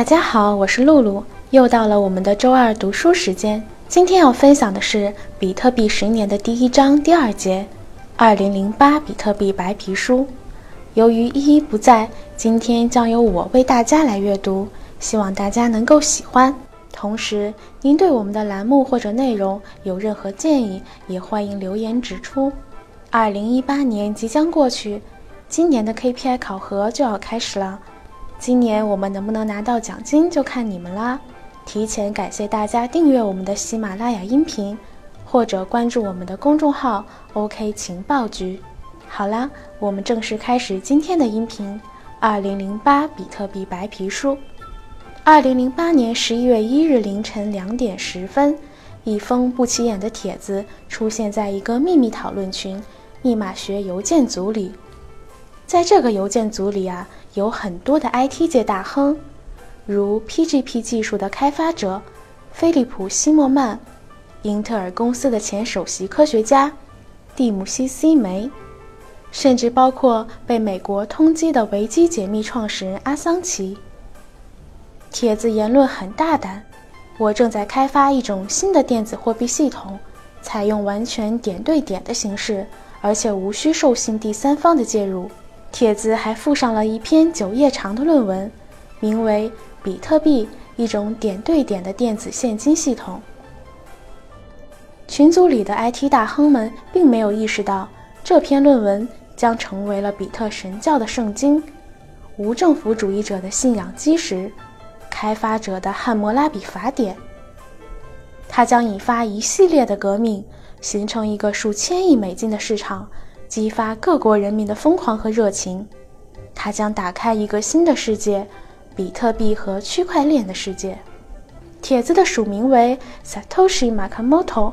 大家好，我是露露，又到了我们的周二读书时间。今天要分享的是比特币十年的第一章第二节，二零零八比特币白皮书。由于依依不在，今天将由我为大家来阅读，希望大家能够喜欢。同时，您对我们的栏目或者内容有任何建议，也欢迎留言指出。二零一八年即将过去，今年的 KPI 考核就要开始了。今年我们能不能拿到奖金，就看你们啦。提前感谢大家订阅我们的喜马拉雅音频，或者关注我们的公众号 “OK 情报局”。好啦，我们正式开始今天的音频。二零零八比特币白皮书。二零零八年十一月一日凌晨两点十分，一封不起眼的帖子出现在一个秘密讨论群——密码学邮件组里。在这个邮件组里啊。有很多的 IT 界大亨，如 PGP 技术的开发者菲利普·西莫曼，英特尔公司的前首席科学家蒂姆西·西梅，甚至包括被美国通缉的维基解密创始人阿桑奇。帖子言论很大胆，我正在开发一种新的电子货币系统，采用完全点对点的形式，而且无需受信第三方的介入。帖子还附上了一篇九页长的论文，名为《比特币：一种点对点的电子现金系统》。群组里的 IT 大亨们并没有意识到，这篇论文将成为了比特神教的圣经，无政府主义者的信仰基石，开发者的汉谟拉比法典。它将引发一系列的革命，形成一个数千亿美金的市场。激发各国人民的疯狂和热情，它将打开一个新的世界——比特币和区块链的世界。帖子的署名为 Satoshi Nakamoto，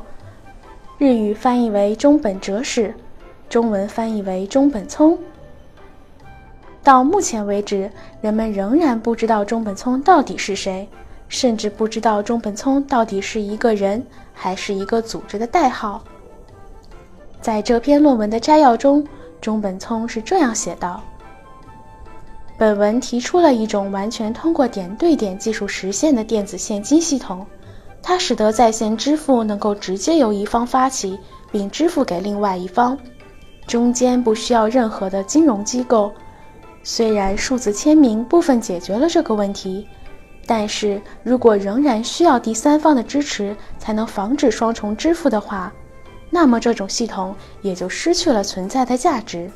日语翻译为中本哲史，中文翻译为中本聪。到目前为止，人们仍然不知道中本聪到底是谁，甚至不知道中本聪到底是一个人还是一个组织的代号。在这篇论文的摘要中，中本聪是这样写道：“本文提出了一种完全通过点对点技术实现的电子现金系统，它使得在线支付能够直接由一方发起并支付给另外一方，中间不需要任何的金融机构。虽然数字签名部分解决了这个问题，但是如果仍然需要第三方的支持才能防止双重支付的话。”那么这种系统也就失去了存在的价值。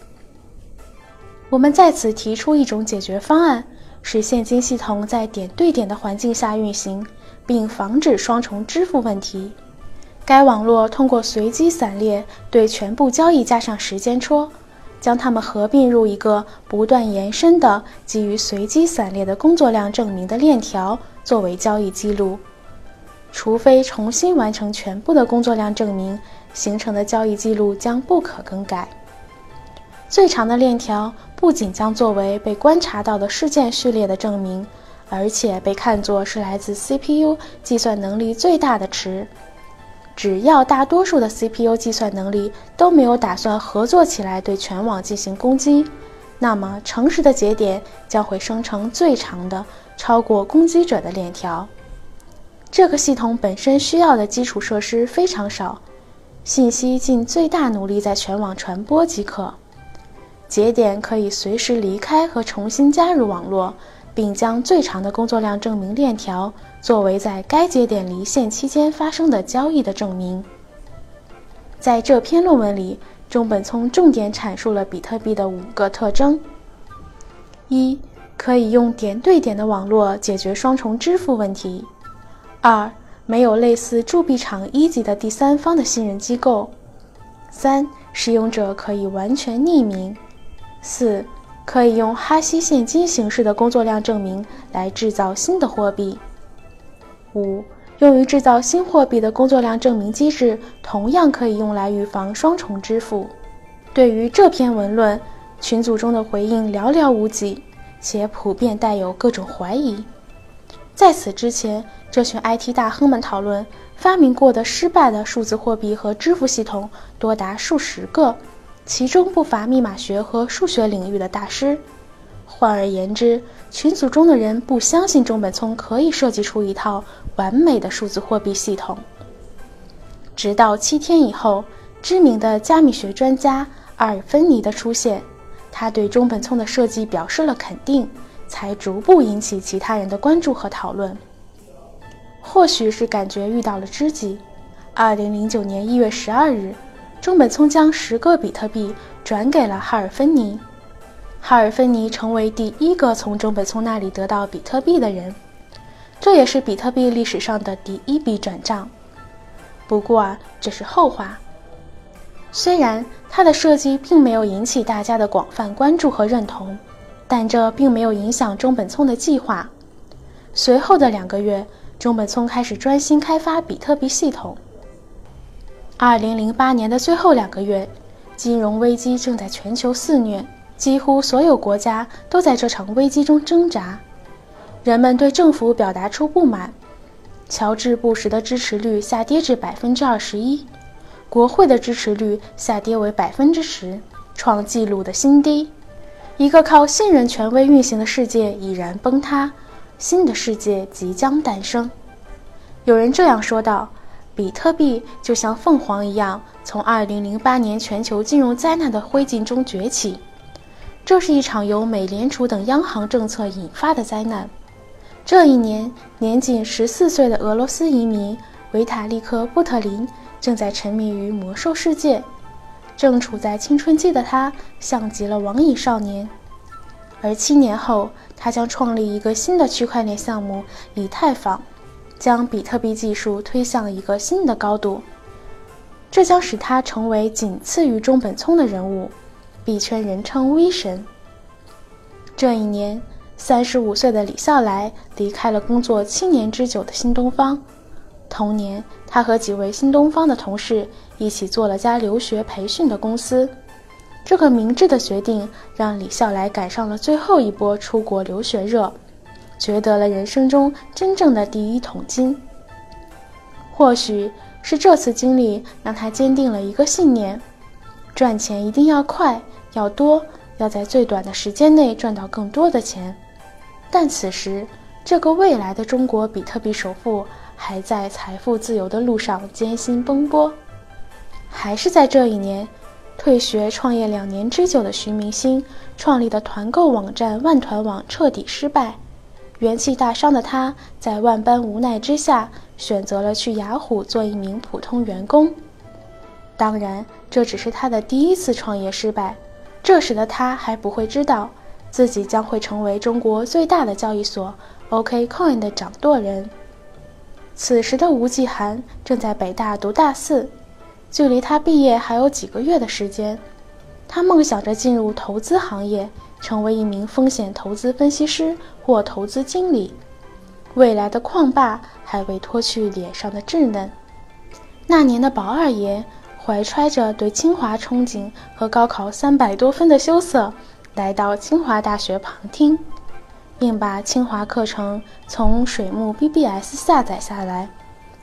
我们在此提出一种解决方案，使现金系统在点对点的环境下运行，并防止双重支付问题。该网络通过随机散列对全部交易加上时间戳，将它们合并入一个不断延伸的基于随机散列的工作量证明的链条，作为交易记录。除非重新完成全部的工作量证明。形成的交易记录将不可更改。最长的链条不仅将作为被观察到的事件序列的证明，而且被看作是来自 CPU 计算能力最大的池。只要大多数的 CPU 计算能力都没有打算合作起来对全网进行攻击，那么诚实的节点将会生成最长的、超过攻击者的链条。这个系统本身需要的基础设施非常少。信息尽最大努力在全网传播即可。节点可以随时离开和重新加入网络，并将最长的工作量证明链条作为在该节点离线期间发生的交易的证明。在这篇论文里，中本聪重点阐述了比特币的五个特征：一、可以用点对点的网络解决双重支付问题；二、没有类似铸币厂一级的第三方的信任机构。三、使用者可以完全匿名。四、可以用哈希现金形式的工作量证明来制造新的货币。五、用于制造新货币的工作量证明机制同样可以用来预防双重支付。对于这篇文论，群组中的回应寥寥无几，且普遍带有各种怀疑。在此之前，这群 IT 大亨们讨论发明过的失败的数字货币和支付系统多达数十个，其中不乏密码学和数学领域的大师。换而言之，群组中的人不相信中本聪可以设计出一套完美的数字货币系统。直到七天以后，知名的加密学专家阿尔芬尼的出现，他对中本聪的设计表示了肯定，才逐步引起其他人的关注和讨论。或许是感觉遇到了知己，二零零九年一月十二日，中本聪将十个比特币转给了哈尔芬尼。哈尔芬尼成为第一个从中本聪那里得到比特币的人，这也是比特币历史上的第一笔转账。不过啊，这是后话。虽然它的设计并没有引起大家的广泛关注和认同，但这并没有影响中本聪的计划。随后的两个月，中本聪开始专心开发比特币系统。二零零八年的最后两个月，金融危机正在全球肆虐。几乎所有国家都在这场危机中挣扎，人们对政府表达出不满。乔治·布什的支持率下跌至百分之二十一，国会的支持率下跌为百分之十，创纪录的新低。一个靠信任权威运行的世界已然崩塌，新的世界即将诞生。有人这样说道：“比特币就像凤凰一样，从二零零八年全球金融灾难的灰烬中崛起。”这是一场由美联储等央行政策引发的灾难。这一年，年仅十四岁的俄罗斯移民维塔利克·布特林正在沉迷于魔兽世界。正处在青春期的他，像极了网瘾少年。而七年后，他将创立一个新的区块链项目——以太坊，将比特币技术推向一个新的高度。这将使他成为仅次于中本聪的人物。币圈人称“微神”。这一年，三十五岁的李笑来离开了工作七年之久的新东方。同年，他和几位新东方的同事一起做了家留学培训的公司。这个明智的决定让李笑来赶上了最后一波出国留学热，掘得了人生中真正的第一桶金。或许是这次经历让他坚定了一个信念：赚钱一定要快。要多，要在最短的时间内赚到更多的钱。但此时，这个未来的中国比特币首富还在财富自由的路上艰辛奔波。还是在这一年，退学创业两年之久的徐明星创立的团购网站万团网彻底失败，元气大伤的他在万般无奈之下选择了去雅虎做一名普通员工。当然，这只是他的第一次创业失败。这时的他还不会知道，自己将会成为中国最大的交易所 OKCoin 的掌舵人。此时的吴继涵正在北大读大四，距离他毕业还有几个月的时间。他梦想着进入投资行业，成为一名风险投资分析师或投资经理。未来的矿霸还未脱去脸上的稚嫩。那年的宝二爷。怀揣着对清华憧憬和高考三百多分的羞涩，来到清华大学旁听，并把清华课程从水木 BBS 下载下来，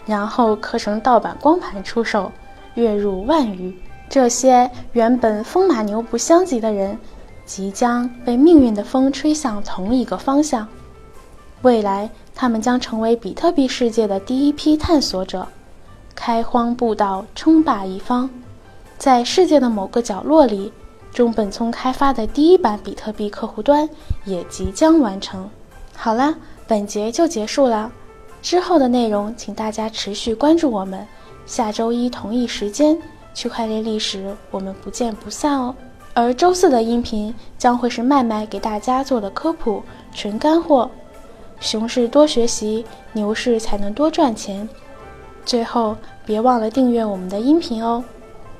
然后刻成盗版光盘出售，月入万余。这些原本风马牛不相及的人，即将被命运的风吹向同一个方向。未来，他们将成为比特币世界的第一批探索者。开荒布道，称霸一方，在世界的某个角落里，中本聪开发的第一版比特币客户端也即将完成。好了，本节就结束了，之后的内容请大家持续关注我们，下周一同一时间，区块链历史我们不见不散哦。而周四的音频将会是麦麦给大家做的科普，纯干货。熊市多学习，牛市才能多赚钱。最后，别忘了订阅我们的音频哦，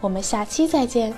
我们下期再见。